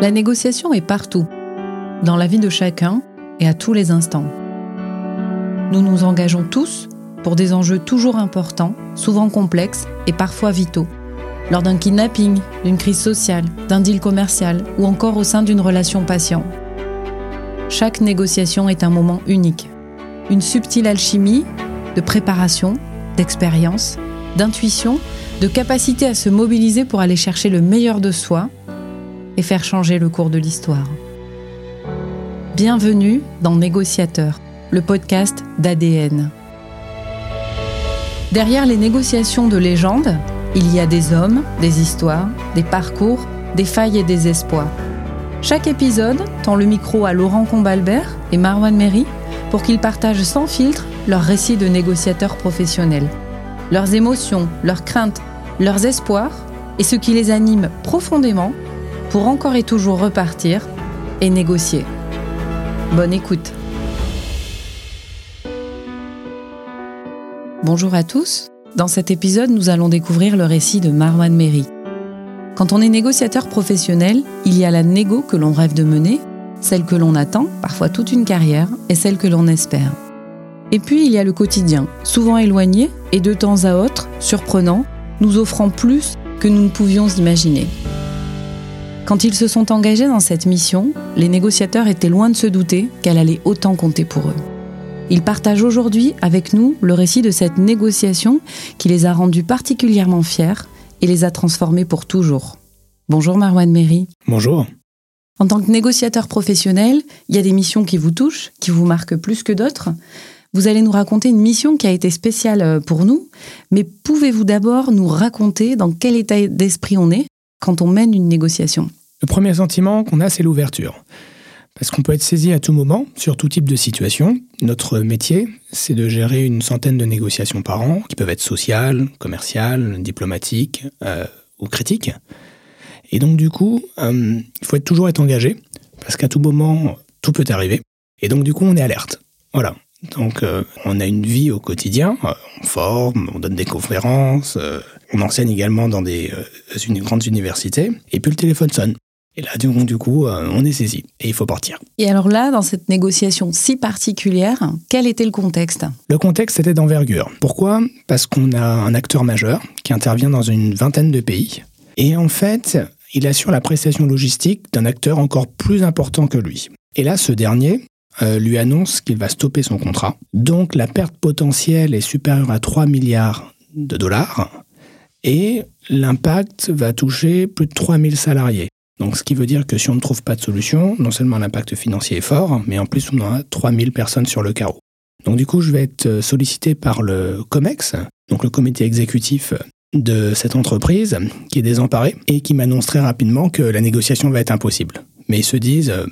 La négociation est partout, dans la vie de chacun et à tous les instants. Nous nous engageons tous pour des enjeux toujours importants, souvent complexes et parfois vitaux. Lors d'un kidnapping, d'une crise sociale, d'un deal commercial ou encore au sein d'une relation patient. Chaque négociation est un moment unique. Une subtile alchimie de préparation, d'expérience, d'intuition, de capacité à se mobiliser pour aller chercher le meilleur de soi et faire changer le cours de l'histoire. Bienvenue dans Négociateur, le podcast d'ADN. Derrière les négociations de légende, il y a des hommes, des histoires, des parcours, des failles et des espoirs. Chaque épisode tend le micro à Laurent Combalbert et Marwan Méry pour qu'ils partagent sans filtre leurs récits de négociateurs professionnels, leurs émotions, leurs craintes, leurs espoirs et ce qui les anime profondément pour encore et toujours repartir et négocier. Bonne écoute. Bonjour à tous. Dans cet épisode, nous allons découvrir le récit de Marwan Méry. Quand on est négociateur professionnel, il y a la négo que l'on rêve de mener, celle que l'on attend, parfois toute une carrière, et celle que l'on espère. Et puis il y a le quotidien, souvent éloigné et de temps à autre, surprenant, nous offrant plus que nous ne pouvions imaginer. Quand ils se sont engagés dans cette mission, les négociateurs étaient loin de se douter qu'elle allait autant compter pour eux. Ils partagent aujourd'hui avec nous le récit de cette négociation qui les a rendus particulièrement fiers et les a transformés pour toujours. Bonjour Marwan Méry. Bonjour. En tant que négociateur professionnel, il y a des missions qui vous touchent, qui vous marquent plus que d'autres. Vous allez nous raconter une mission qui a été spéciale euh, pour nous, mais pouvez-vous d'abord nous raconter dans quel état d'esprit on est quand on mène une négociation? Le premier sentiment qu'on a, c'est l'ouverture. Parce qu'on peut être saisi à tout moment, sur tout type de situation. Notre métier, c'est de gérer une centaine de négociations par an, qui peuvent être sociales, commerciales, diplomatiques euh, ou critiques. Et donc du coup, euh, il faut toujours être engagé, parce qu'à tout moment, tout peut arriver. Et donc du coup, on est alerte. Voilà. Donc euh, on a une vie au quotidien, on forme, on donne des conférences, on enseigne également dans des grandes universités, et puis le téléphone sonne. Et là, du coup, euh, on est saisi et il faut partir. Et alors là, dans cette négociation si particulière, quel était le contexte? Le contexte était d'envergure. Pourquoi? Parce qu'on a un acteur majeur qui intervient dans une vingtaine de pays. Et en fait, il assure la prestation logistique d'un acteur encore plus important que lui. Et là, ce dernier euh, lui annonce qu'il va stopper son contrat. Donc la perte potentielle est supérieure à 3 milliards de dollars. Et l'impact va toucher plus de 3000 salariés. Donc, ce qui veut dire que si on ne trouve pas de solution, non seulement l'impact financier est fort, mais en plus on a 3000 personnes sur le carreau. Donc, du coup, je vais être sollicité par le COMEX, donc le comité exécutif de cette entreprise, qui est désemparé et qui m'annonce très rapidement que la négociation va être impossible. Mais ils se disent, euh,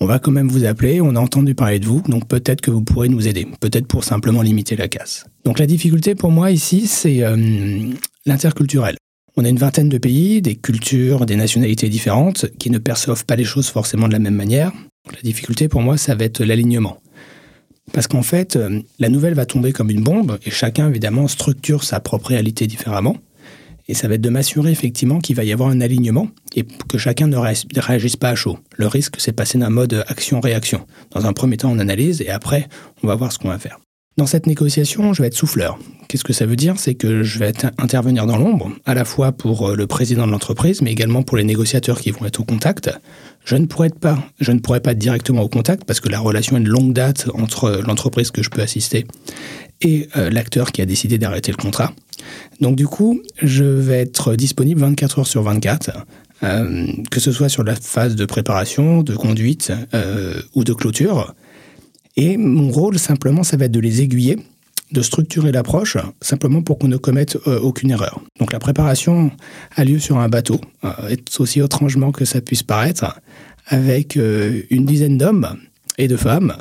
on va quand même vous appeler, on a entendu parler de vous, donc peut-être que vous pourrez nous aider, peut-être pour simplement limiter la casse. Donc la difficulté pour moi ici, c'est euh, l'interculturel. On a une vingtaine de pays, des cultures, des nationalités différentes qui ne perçoivent pas les choses forcément de la même manière. La difficulté pour moi, ça va être l'alignement. Parce qu'en fait, euh, la nouvelle va tomber comme une bombe et chacun, évidemment, structure sa propre réalité différemment. Et ça va être de m'assurer effectivement qu'il va y avoir un alignement et que chacun ne réagisse pas à chaud. Le risque, c'est passer d'un mode action-réaction. Dans un premier temps, on analyse et après, on va voir ce qu'on va faire. Dans cette négociation, je vais être souffleur. Qu'est-ce que ça veut dire? C'est que je vais intervenir dans l'ombre, à la fois pour euh, le président de l'entreprise, mais également pour les négociateurs qui vont être au contact. Je ne pourrais pas, je ne pas être directement au contact parce que la relation est de longue date entre l'entreprise que je peux assister et euh, l'acteur qui a décidé d'arrêter le contrat. Donc du coup, je vais être disponible 24 heures sur 24, euh, que ce soit sur la phase de préparation, de conduite ou de clôture. Et mon rôle, simplement, ça va être de les aiguiller de structurer l'approche simplement pour qu'on ne commette euh, aucune erreur. Donc la préparation a lieu sur un bateau, euh, aussi étrangement que ça puisse paraître, avec euh, une dizaine d'hommes et de femmes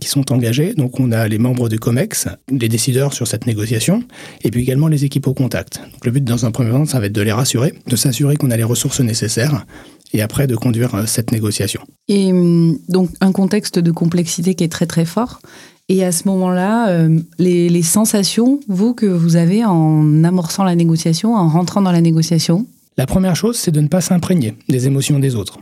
qui sont engagés. Donc on a les membres du COMEX, les décideurs sur cette négociation, et puis également les équipes au contact. Donc le but dans un premier temps, ça va être de les rassurer, de s'assurer qu'on a les ressources nécessaires, et après de conduire cette négociation. Et hum, donc un contexte de complexité qui est très très fort. Et à ce moment-là, euh, les, sensations, vous, que vous avez en amorçant la négociation, en rentrant dans la négociation La première chose, c'est de ne pas s'imprégner des émotions des autres.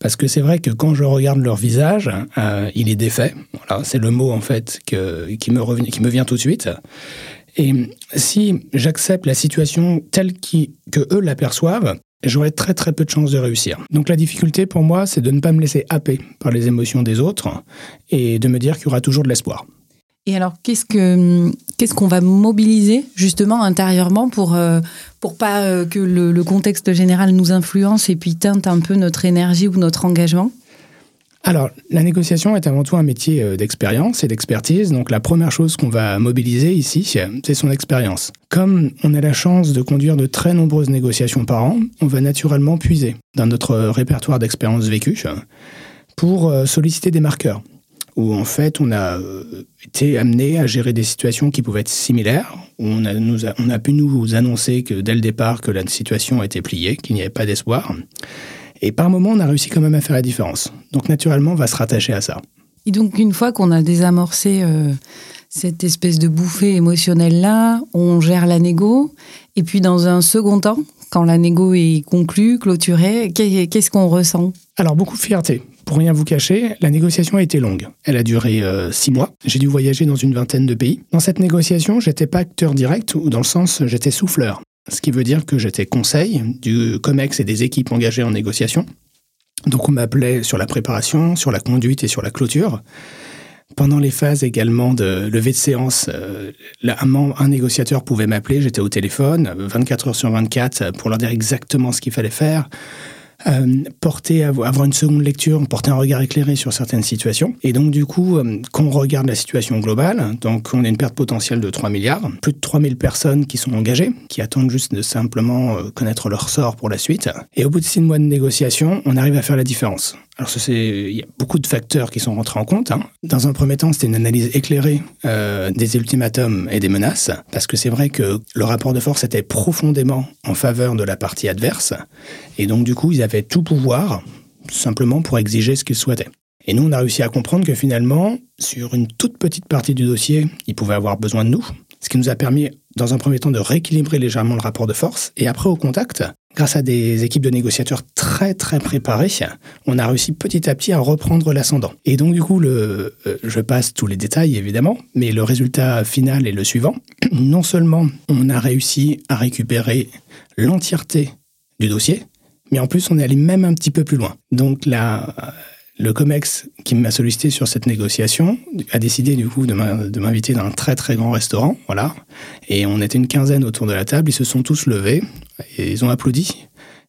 Parce que c'est vrai que quand je regarde leur visage, euh, il est défait. Voilà, c'est le mot en fait qui, me qui me vient tout de suite. Et si j'accepte la situation telle qui, que eux l'aperçoivent, j'aurai très très peu de chances de réussir. Donc la difficulté pour moi, c'est de ne pas me laisser happer par les émotions des autres et de me dire qu'il y aura toujours de l'espoir. Et alors, qu'est-ce que qu'est-ce qu'on va mobiliser justement intérieurement pour euh, pour pas euh, que le, contexte général nous influence et puis teinte un peu notre énergie ou notre engagement? Alors, la négociation est avant tout un métier euh, d'expérience et d'expertise. Donc, la première chose qu'on va mobiliser ici, c'est son expérience. Comme on a la chance de conduire de très nombreuses négociations par an, on va naturellement puiser dans notre répertoire d'expériences vécues pour solliciter des marqueurs où en fait on a euh, été amené à gérer des situations qui pouvaient être similaires, où on a, nous on a pu nous annoncer que dès le départ que la situation était pliée, qu'il n'y avait pas d'espoir. Et par moments, on a réussi quand même à faire la différence. Donc naturellement, on va se rattacher à ça. Et donc une fois qu'on a désamorcé euh, cette espèce de bouffée émotionnelle-là, on gère la négo. Et puis dans un second temps, quand la négo est conclue, clôturée, qu'est-ce qu'on ressent? Alors beaucoup de fierté pour rien vous cacher, la négociation a été longue. Elle a duré euh, six mois. J'ai dû voyager dans une vingtaine de pays. Dans cette négociation, j'étais pas acteur direct, ou dans le sens, j'étais souffleur. Ce qui veut dire que j'étais conseil du COMEX et des équipes engagées en négociation. Donc on m'appelait sur la préparation, sur la conduite et sur la clôture. Pendant les phases également de levée de séance, euh, un, un, négociateur pouvait m'appeler, j'étais au téléphone, 24 heures sur 24, pour leur dire exactement ce qu'il fallait faire euh, porter, avoir une seconde lecture, porter un regard éclairé sur certaines situations. Et donc, du coup, euh, quand on regarde la situation globale, donc on a une perte potentielle de 3 milliards, plus de 3000 personnes qui sont engagées, qui attendent juste de simplement euh, connaître leur sort pour la suite. Et au bout de 6 mois de négociation, on arrive à faire la différence. Alors, il y a beaucoup de facteurs qui sont rentrés en compte. Hein. Dans un premier temps, c'était une analyse éclairée euh, des ultimatums et des menaces, parce que c'est vrai que le rapport de force était profondément en faveur de la partie adverse, et donc du coup, ils avaient tout pouvoir, simplement pour exiger ce qu'ils souhaitaient. Et nous, on a réussi à comprendre que finalement, sur une toute petite partie du dossier, ils pouvaient avoir besoin de nous, ce qui nous a permis, dans un premier temps, de rééquilibrer légèrement le rapport de force, et après, au contact, grâce à des équipes de négociateurs très très préparées, on a réussi petit à petit à reprendre l'ascendant. Et donc du coup, le, euh, je passe tous les détails évidemment, mais le résultat final est le suivant. Non seulement on a réussi à récupérer l'entièreté du dossier, mais en plus on est allé même un petit peu plus loin. Donc là, le COMEX qui m'a sollicité sur cette négociation a décidé du coup de m'inviter dans un très très grand restaurant, voilà. Et on était une quinzaine autour de la table, ils se sont tous levés et ils ont applaudi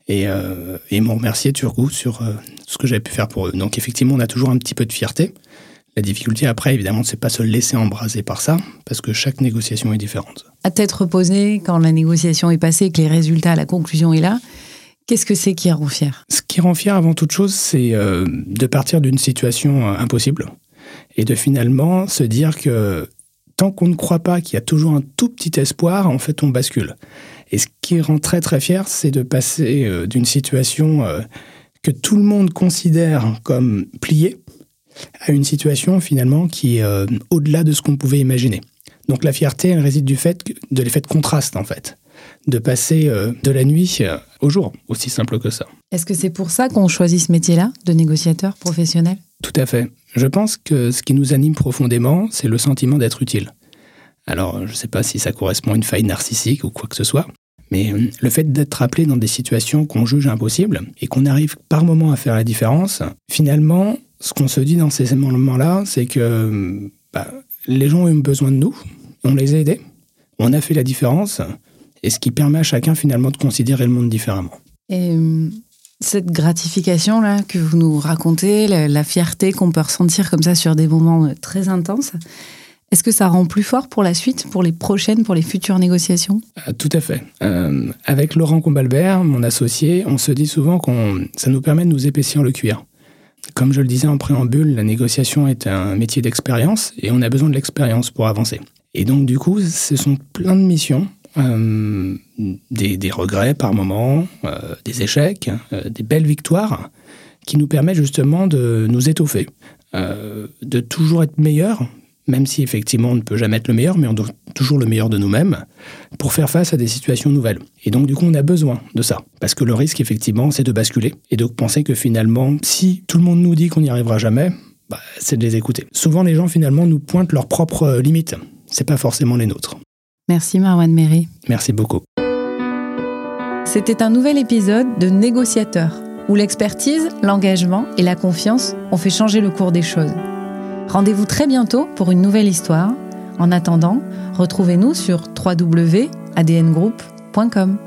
et, euh, m'ont remercié Turgot sur euh, ce que j'avais pu faire pour eux. Donc effectivement, on a toujours un petit peu de fierté. La difficulté après, évidemment, c'est pas se laisser embraser par ça, parce que chaque négociation est différente. À tête reposée, quand la négociation est passée, que les résultats, la conclusion est là, Qu'est-ce que c'est qui rend fier qui rend fier avant toute chose, c'est euh, de partir d'une situation euh, impossible et de finalement se dire que tant qu'on ne croit pas qu'il y a toujours un tout petit espoir, en fait, on bascule. Et ce qui rend très très fier, c'est de passer euh, d'une situation que tout le monde considère comme pliée à une situation finalement qui est au-delà de ce qu'on pouvait imaginer. Donc la fierté, elle réside du fait de l'effet de contraste en fait de passer euh, de la nuit euh, au jour, aussi simple que ça. Est-ce que c'est pour ça qu'on choisit ce métier-là, de négociateur professionnel? Tout à fait. Je pense que ce qui nous anime profondément, c'est le sentiment d'être utile. Alors, je ne sais pas si ça correspond à une faille narcissique ou quoi que ce soit, mais euh, le fait d'être appelé dans des situations qu'on juge impossibles et qu'on arrive par moments à faire la différence, finalement, ce qu'on se dit dans ces moments-là, c'est que bah, les gens ont eu besoin de nous, on les a aidés, on a fait la différence, et ce qui permet à chacun finalement de considérer le monde différemment. Et euh, cette gratification-là que vous nous racontez, la, fierté qu'on peut ressentir comme ça sur des moments euh, très intenses, est-ce que ça rend plus fort pour la suite, pour les prochaines, pour les futures négociations? Euh, Tout à fait. avec Laurent Combalbert, mon associé, on se dit souvent que ça nous permet de nous épaissir le cuir. Comme je le disais en préambule, la négociation est un métier d'expérience et on a besoin de l'expérience pour avancer. Et donc du coup, ce sont plein de missions euh, des, regrets par moments, euh, des échecs, euh, des belles victoires qui nous permettent justement de nous étoffer, de toujours être meilleur, même si effectivement on ne peut jamais être le meilleur, mais on doit toujours le meilleur de nous-mêmes pour faire face à des situations nouvelles. Et donc du coup, on a besoin de ça. Parce que le risque, effectivement, c'est de basculer et de penser que finalement, si tout le monde nous dit qu'on n'y arrivera jamais, bah, c'est de les écouter. Souvent, les gens finalement nous pointent leurs propres limites. C'est pas forcément les nôtres. Merci Marwan Méry. Merci beaucoup. C'était un nouvel épisode de Négociateur, où l'expertise, l'engagement et la confiance ont fait changer le cours des choses. Rendez-vous très bientôt pour une nouvelle histoire. En attendant, retrouvez-nous sur www.adngroup.com.